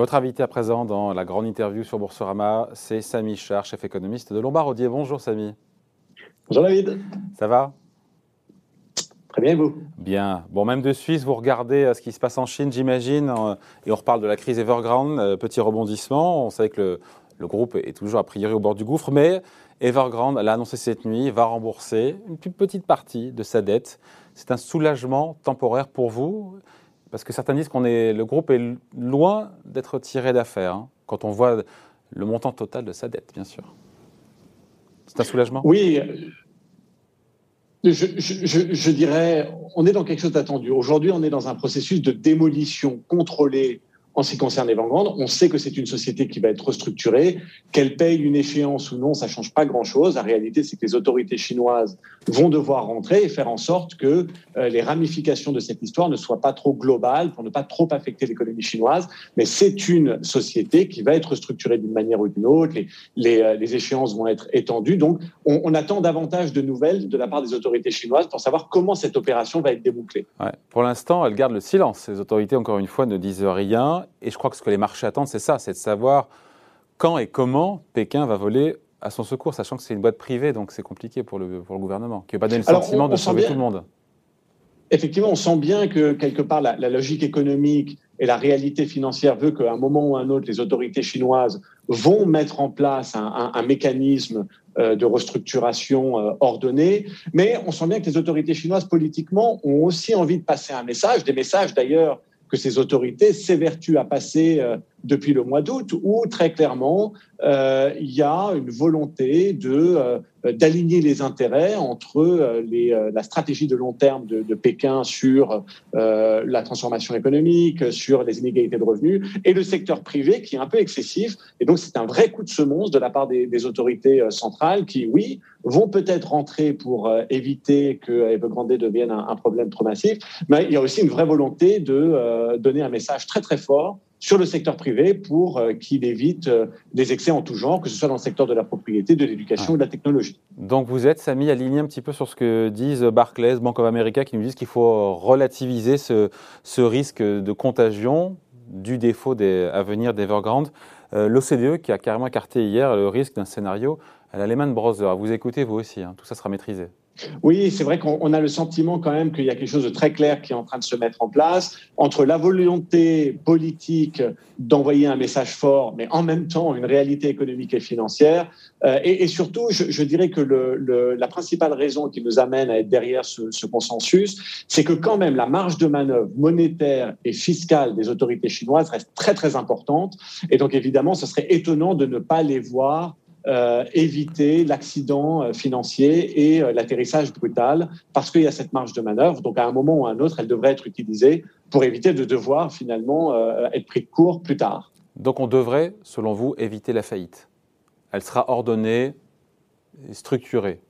Votre invité à présent dans la grande interview sur Boursorama, c'est Samy Char, chef économiste de Lombard-Odier. Bonjour Samy. Bonjour David. Ça va? Très bien, vous? Bien. Bon, même de Suisse, vous regardez euh, ce qui se passe en Chine, j'imagine, euh, et on reparle de la crise Evergrande, euh, petit rebondissement. On savait que le, groupe est toujours a priori au bord du gouffre, mais Evergrande, elle a annoncé cette nuit, va rembourser une petite partie de sa dette. C'est un soulagement temporaire pour vous? Parce que certains disent qu'on est, le groupe est loin d'être tiré d'affaire, hein, quand on voit le montant total de sa dette, bien sûr. C'est un soulagement? Oui. Je, je, dirais, on est dans quelque chose d'attendu. Aujourd'hui, on est dans un processus de démolition contrôlée en ce qui concerne Evergrande, on sait que c'est une société qui va être restructurée. Qu'elle paye une échéance ou non, ça change pas grand-chose. La réalité, c'est que les autorités chinoises vont devoir rentrer et faire en sorte que euh, les ramifications de cette histoire ne soient pas trop globales pour ne pas trop affecter l'économie chinoise. Mais c'est une société qui va être restructurée d'une manière ou d'une autre. Les, euh, échéances vont être étendues. Donc, on, attend davantage de nouvelles de la part des autorités chinoises pour savoir comment cette opération va être débouclée. Pour l'instant, elles gardent le silence. Les autorités, encore une fois, ne disent rien. Et je crois que ce que les marchés attendent, c'est ça, c'est de savoir quand et comment Pékin va voler à son secours, sachant que c'est une boîte privée, donc c'est compliqué pour le, pour le gouvernement, qui ne veut pas donner le sentiment de sauver tout le monde. Effectivement, on sent bien que quelque part la, logique économique et la réalité financière veut qu'à un moment ou à un autre, les autorités chinoises vont mettre en place un, un, mécanisme euh, de restructuration euh, ordonnée. Mais on sent bien que les autorités chinoises politiquement ont aussi envie de passer un message, des messages d'ailleurs que ces autorités s'évertuent à passer euh, depuis le mois d'août, où très clairement, euh, il y a une volonté de euh, d'aligner les intérêts entre euh, la stratégie de long terme de, Pékin sur la transformation économique, sur les inégalités de revenus, et le secteur privé qui est un peu excessif. Et donc, c'est un vrai coup de semonce de la part des, autorités centrales qui, oui, vont peut-être rentrer pour éviter que Evergrande devienne un, problème trop massif, mais il y a aussi une vraie volonté de donner un message très très fort sur le secteur privé pour euh, qu'il évite euh, des excès en tout genre, que ce soit dans le secteur de la propriété, de l'éducation ou de la technologie. Donc vous êtes, Samy, aligné un petit peu sur ce que disent Barclays, Bank of America, qui nous disent qu'il faut relativiser ce, risque de contagion du défaut à venir d'Evergrande. Euh, L'OCDE, qui a carrément écarté hier le risque d'un scénario à la Lehman Brothers. Vous écoutez, vous aussi, hein, tout ça sera maîtrisé. Oui, c'est vrai qu'on a le sentiment quand même qu'il y a quelque chose de très clair qui est en train de se mettre en place entre la volonté politique d'envoyer un message fort, mais en même temps une réalité économique et financière. Euh, et, surtout, je, dirais que la principale raison qui nous amène à être derrière ce, consensus, c'est que quand même la marge de manœuvre monétaire et fiscale des autorités chinoises reste très très importante. Et donc évidemment, ce serait étonnant de ne pas les voir euh, éviter l'accident euh, financier et euh, l'atterrissage brutal parce qu'il y a cette marge de manœuvre. Donc à un moment ou à un autre, elle devrait être utilisée pour éviter de devoir finalement être pris de court plus tard. Donc on devrait, selon vous, éviter la faillite. Elle sera ordonnée, structurée.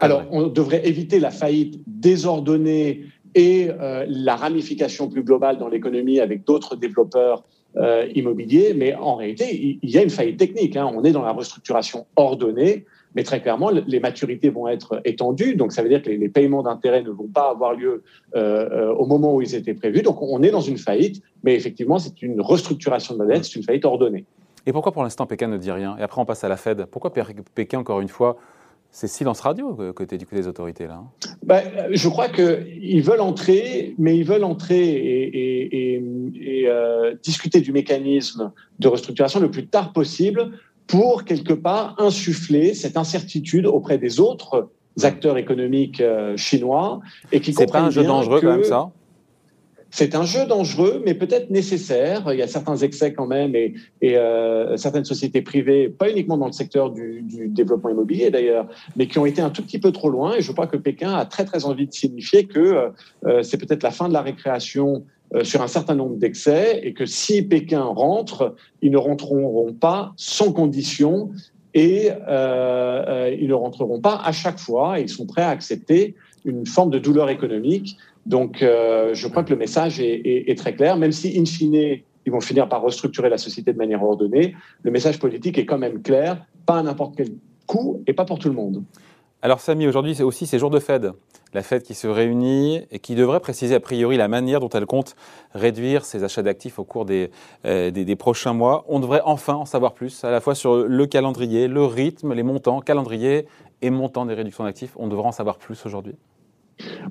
Alors on devrait éviter la faillite désordonnée et la ramification plus globale dans l'économie avec d'autres développeurs euh, immobilier, mais en réalité, il y a une faillite technique. Hein. On est dans la restructuration ordonnée, mais très clairement, les maturités vont être étendues. Donc, ça veut dire que les, paiements d'intérêts ne vont pas avoir lieu euh, euh, au moment où ils étaient prévus. Donc, on est dans une faillite, mais effectivement, c'est une restructuration de la dette, c'est une faillite ordonnée. Et pourquoi pour l'instant Pékin ne dit rien? Et après, on passe à la Fed. Pourquoi Pékin, encore une fois, c'est silence radio côté du côté des autorités là. Hein ben, je crois qu'ils veulent entrer, mais ils veulent entrer et, et, et euh, discuter du mécanisme de restructuration le plus tard possible pour quelque part insuffler cette incertitude auprès des autres acteurs économiques euh, chinois et qui comprennent pas un jeu dangereux quand même ça? C'est un jeu dangereux, mais peut-être nécessaire. Il y a certains excès quand même et, euh, certaines sociétés privées, pas uniquement dans le secteur du, développement immobilier d'ailleurs, mais qui ont été un tout petit peu trop loin. Et je crois que Pékin a très très envie de signifier que euh, euh c'est peut-être la fin de la récréation sur un certain nombre d'excès et que si Pékin rentre, ils ne rentreront pas sans condition et ils ne rentreront pas à chaque fois. Ils sont prêts à accepter une forme de douleur économique donc, euh, je crois que le message est, très clair, même si, in fine, ils vont finir par restructurer la société de manière ordonnée. Le message politique est quand même clair, pas à n'importe quel coût et pas pour tout le monde. Alors, Samy, aujourd'hui, c'est aussi ces jours de Fed. la Fed qui se réunit et qui devrait préciser a priori la manière dont elle compte réduire ses achats d'actifs au cours des, euh, des, prochains mois. On devrait enfin en savoir plus, à la fois sur le calendrier, le rythme, les montants, calendrier et montant des réductions d'actifs. On devrait en savoir plus aujourd'hui.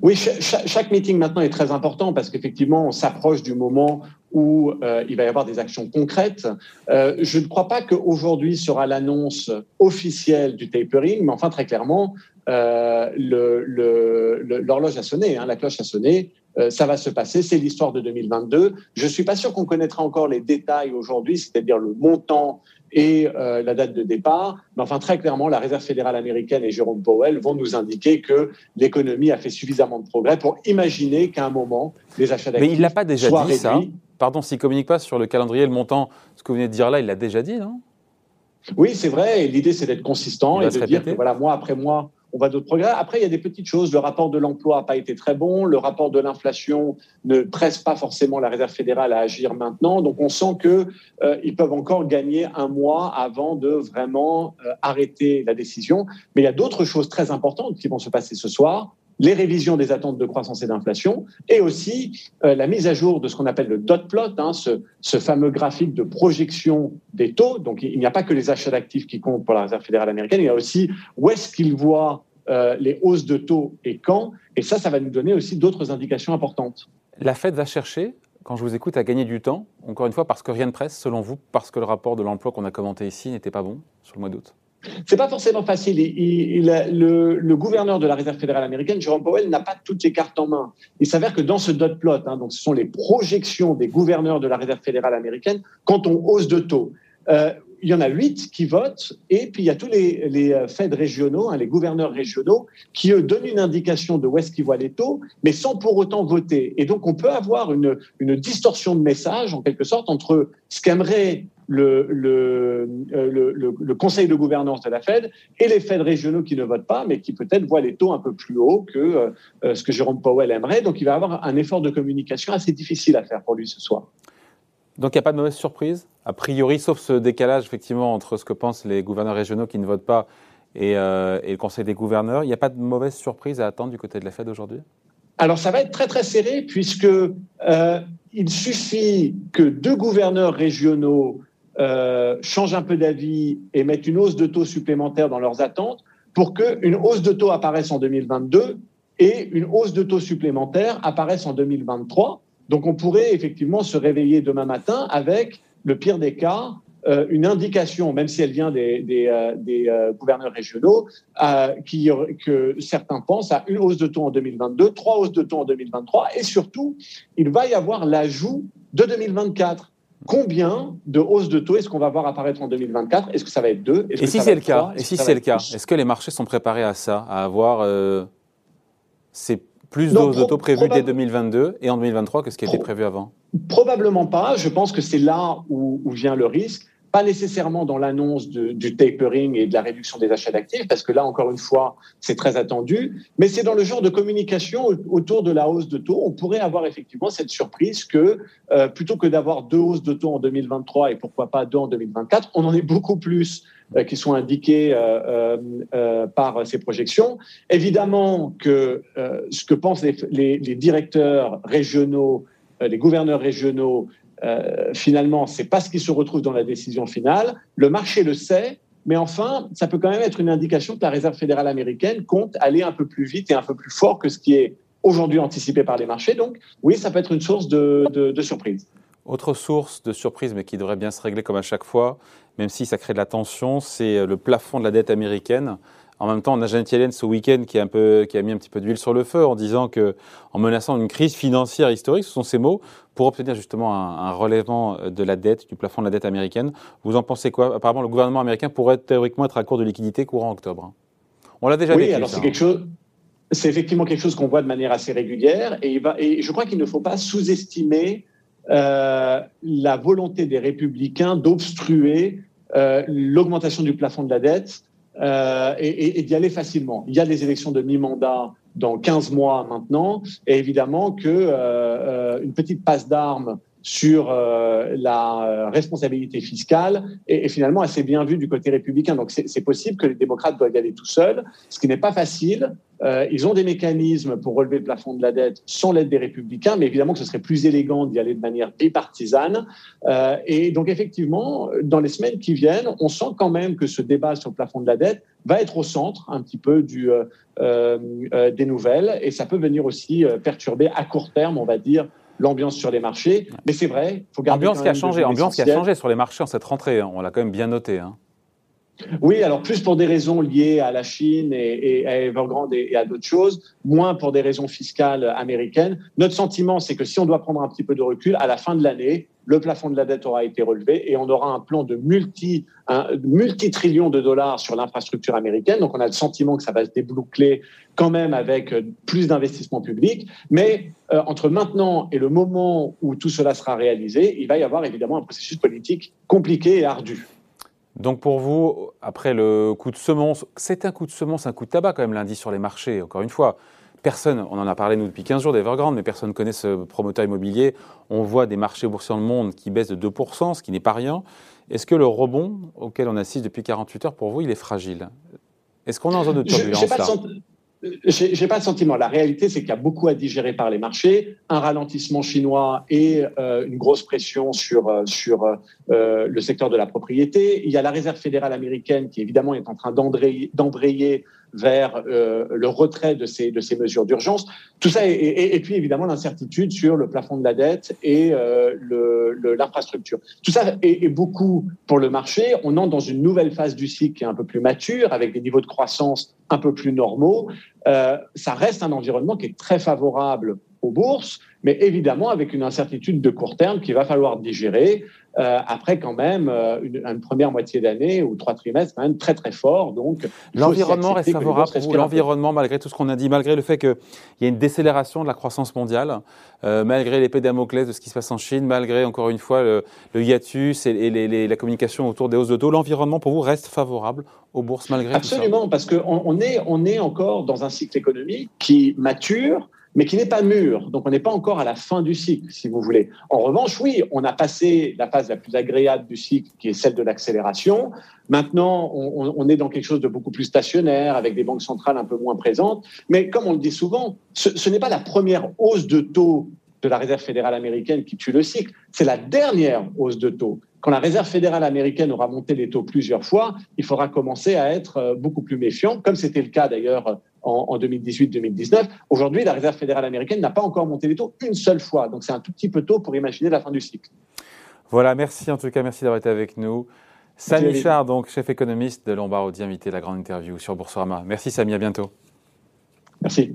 Oui, chaque, meeting maintenant est très important parce qu'effectivement, on s'approche du moment où euh, il va y avoir des actions concrètes. Euh, je ne crois pas qu'aujourd'hui sera l'annonce officielle du tapering, mais enfin, très clairement, euh, l'horloge a sonné, hein, la cloche a sonné. Euh, ça va se passer, c'est l'histoire de 2022. Je ne suis pas sûr qu'on connaîtra encore les détails aujourd'hui, c'est-à-dire le montant et euh, la date de départ. Mais enfin, très clairement, la Réserve fédérale américaine et Jérôme Powell vont nous indiquer que l'économie a fait suffisamment de progrès pour imaginer qu'à un moment, les achats d'actifs Mais il l'a pas déjà dit, ça Pardon, s'il ne communique pas sur le calendrier, le montant, ce que vous venez de dire là, il l'a déjà dit, non? Oui, c'est vrai. L'idée, c'est d'être consistant et de dire que, voilà, mois après mois, on va d'autres progrès. Après, il y a des petites choses. Le rapport de l'emploi n'a pas été très bon. Le rapport de l'inflation ne presse pas forcément la Réserve fédérale à agir maintenant. Donc, on sent qu'ils euh, peuvent encore gagner un mois avant de vraiment euh, arrêter la décision. Mais il y a d'autres choses très importantes qui vont se passer ce soir les révisions des attentes de croissance et d'inflation, et aussi euh, la mise à jour de ce qu'on appelle le dot plot, hein, ce, fameux graphique de projection des taux. Donc il n'y a pas que les achats d'actifs qui comptent pour la Réserve fédérale américaine, il y a aussi où est-ce qu'ils voient euh, les hausses de taux et quand. Et ça, ça va nous donner aussi d'autres indications importantes. La Fed va chercher, quand je vous écoute, à gagner du temps, encore une fois, parce que rien ne presse, selon vous, parce que le rapport de l'emploi qu'on a commenté ici n'était pas bon sur le mois d'août c'est pas forcément facile. le, gouverneur de la Réserve fédérale américaine, Jerome Powell, n'a pas toutes les cartes en main. Il s'avère que dans ce dot plot, hein, donc ce sont les projections des gouverneurs de la Réserve fédérale américaine quand on hausse de taux. Euh, il y en a huit qui votent, et puis il y a tous les, les euh, Fed régionaux, hein, les gouverneurs régionaux, qui eux donnent une indication de où est-ce qu'ils voient les taux, mais sans pour autant voter. Et donc on peut avoir une, une distorsion de message, en quelque sorte, entre ce qu'aimerait le, le, euh, le, le, conseil de gouvernance de la Fed et les Fed régionaux qui ne votent pas, mais qui peut-être voient les taux un peu plus hauts que euh, ce que Jérôme Powell aimerait. Donc il va avoir un effort de communication assez difficile à faire pour lui ce soir. Donc il n'y a pas de mauvaise surprise, a priori, sauf ce décalage effectivement entre ce que pensent les gouverneurs régionaux qui ne votent pas et, euh, le Conseil des gouverneurs. Il n'y a pas de mauvaise surprise à attendre du côté de la Fed aujourd'hui? Alors ça va être très très serré puisque euh, il suffit que deux gouverneurs régionaux euh, changent un peu d'avis et mettent une hausse de taux supplémentaire dans leurs attentes pour qu'une hausse de taux apparaisse en 2022 et une hausse de taux supplémentaire apparaisse en 2023. Donc on pourrait effectivement se réveiller demain matin avec le pire des cas, euh, une indication, même si elle vient des, euh, euh, gouverneurs régionaux, qui, que certains pensent à une hausse de taux en 2022, trois hausses de taux en 2023, et surtout, il va y avoir l'ajout de 2024. Combien de hausses de taux est-ce qu'on va voir apparaître en 2024 Est-ce que ça va être deux? Et si c'est le cas Et si c'est le cas Est-ce que les marchés sont préparés à ça, à avoir ces plus de de taux prévues dès 2022 et en 2023 que ce qui était prévu avant? Probablement pas. Je pense que c'est là où, vient le risque. Pas nécessairement dans l'annonce du tapering et de la réduction des achats d'actifs, parce que là, encore une fois, c'est très attendu, mais c'est dans le genre de communication autour de la hausse de taux. On pourrait avoir effectivement cette surprise que euh, plutôt que d'avoir deux hausses de taux en 2023 et pourquoi pas deux en 2024, on en est beaucoup plus euh, qui sont indiqués euh, par ces projections. Évidemment que ce que pensent les, directeurs régionaux, les gouverneurs régionaux, finalement, c'est pas ce qui se retrouve dans la décision finale. Le marché le sait, mais enfin, ça peut quand même être une indication que la Réserve fédérale américaine compte aller un peu plus vite et un peu plus fort que ce qui est aujourd'hui anticipé par les marchés. Donc, oui, ça peut être une source de, de surprise. Autre source de surprise, mais qui devrait bien se régler comme à chaque fois, même si ça crée de la tension, c'est euh, le plafond de la dette américaine. En même temps, on a Janet Yellen ce week-end qui, a un peu, qui a mis un petit peu d'huile sur le feu en disant que, en menaçant une crise financière historique, ce sont ces mots, pour obtenir justement un, relèvement de la dette, du plafond de la dette américaine. Vous en pensez quoi? Apparemment, le gouvernement américain pourrait théoriquement être à court de liquidité courant octobre. On l'a déjà oui, alors c'est quelque chose. C'est effectivement quelque chose qu'on voit de manière assez régulière et, il va, et je crois qu'il ne faut pas sous-estimer euh, la volonté des républicains d'obstruer euh, l'augmentation du plafond de la dette euh, et, d'y aller facilement. Il y a des élections de mi-mandat dans 15 mois maintenant, et évidemment que euh, une petite passe d'armes sur euh, la responsabilité fiscale est, finalement assez bien vu du côté républicain. Donc c'est possible que les démocrates doivent y aller tout seuls, ce qui n'est pas facile. Euh, ils ont des mécanismes pour relever le plafond de la dette sans l'aide des républicains, mais évidemment que ce serait plus élégant d'y aller de manière bipartisane. Euh, et donc effectivement, dans les semaines qui viennent, on sent quand même que ce débat sur le plafond de la dette va être au centre un petit peu des nouvelles, et ça peut venir aussi perturber à court terme, on va dire, l'ambiance sur les marchés. Mais c'est vrai, il faut garder. Ambiance qui a changé, ambiance qui a changé sur les marchés en cette rentrée. Hein. On l'a quand même bien noté. Hein. Oui, alors plus pour des raisons liées à la Chine et, à Evergrande et, à d'autres choses, moins pour des raisons fiscales américaines. Notre sentiment, c'est que si on doit prendre un petit peu de recul, à la fin de l'année, le plafond de la dette aura été relevé et on aura un plan de multi, multi trillions de dollars sur l'infrastructure américaine. Donc on a le sentiment que ça va se déboucler quand même avec euh, plus d'investissements publics. Mais euh, entre maintenant et le moment où tout cela sera réalisé, il va y avoir évidemment un processus politique compliqué et ardu. Donc pour vous, après le coup de semence, c'est un coup de semence, un coup de tabac quand même lundi sur les marchés, encore une fois. Personne, on en a parlé nous depuis 15 jours d'Evergrande, mais personne ne connaît ce promoteur immobilier. On voit des marchés boursiers dans le monde qui baissent de 2%, ce qui n'est pas rien. Est-ce que le rebond auquel on assiste depuis 48 heures, pour vous, il est fragile? Est-ce qu'on est en zone de turbulence là? j'ai pas de sentiment. La réalité, c'est qu'il y a beaucoup à digérer par les marchés, un ralentissement chinois et euh, une grosse pression sur euh, sur euh, le secteur de la propriété. Il y a la Réserve fédérale américaine qui évidemment est en train d'embrayer vers euh, le retrait de ces, de ces mesures d'urgence. Tout ça, et, puis évidemment l'incertitude sur le plafond de la dette et euh, l'infrastructure. Tout ça est, beaucoup pour le marché. On entre dans une nouvelle phase du cycle qui est un peu plus mature, avec des niveaux de croissance un peu plus normaux. Euh, ça reste un environnement qui est très favorable aux bourses, mais évidemment avec une incertitude de court terme qu'il va falloir digérer. Euh, après quand même euh, une, première moitié d'année ou trois trimestres quand même très très fort. Donc l'environnement reste favorable pour. L'environnement, malgré tout ce qu'on a dit, malgré le fait qu'il y a une décélération de la croissance mondiale, euh, malgré l'épée Damoclès de ce qui se passe en Chine, malgré encore une fois le, hiatus et, la communication autour des hausses de taux, l'environnement pour vous reste favorable aux bourses malgré Absolument, tout ça? parce qu'on on est, on est encore dans un cycle économique qui mature mais qui n'est pas mûr. Donc, on n'est pas encore à la fin du cycle, si vous voulez. En revanche, oui, on a passé la phase la plus agréable du cycle, qui est celle de l'accélération. Maintenant, on, est dans quelque chose de beaucoup plus stationnaire, avec des banques centrales un peu moins présentes. Mais comme on le dit souvent, ce, ce n'est pas la première hausse de taux de la Réserve fédérale américaine qui tue le cycle, c'est la dernière hausse de taux. Quand la Réserve fédérale américaine aura monté les taux plusieurs fois, il faudra commencer à être euh, beaucoup plus méfiant, comme c'était le cas d'ailleurs en, 2018-2019. Aujourd'hui, la Réserve fédérale américaine n'a pas encore monté les taux une seule fois. Donc c'est un tout petit peu tôt pour imaginer la fin du cycle. Voilà, merci en tout cas, merci d'avoir été avec nous. Samy Char, donc chef économiste de Lombard invité à la grande interview sur Boursorama. Merci Samy, à bientôt. Merci.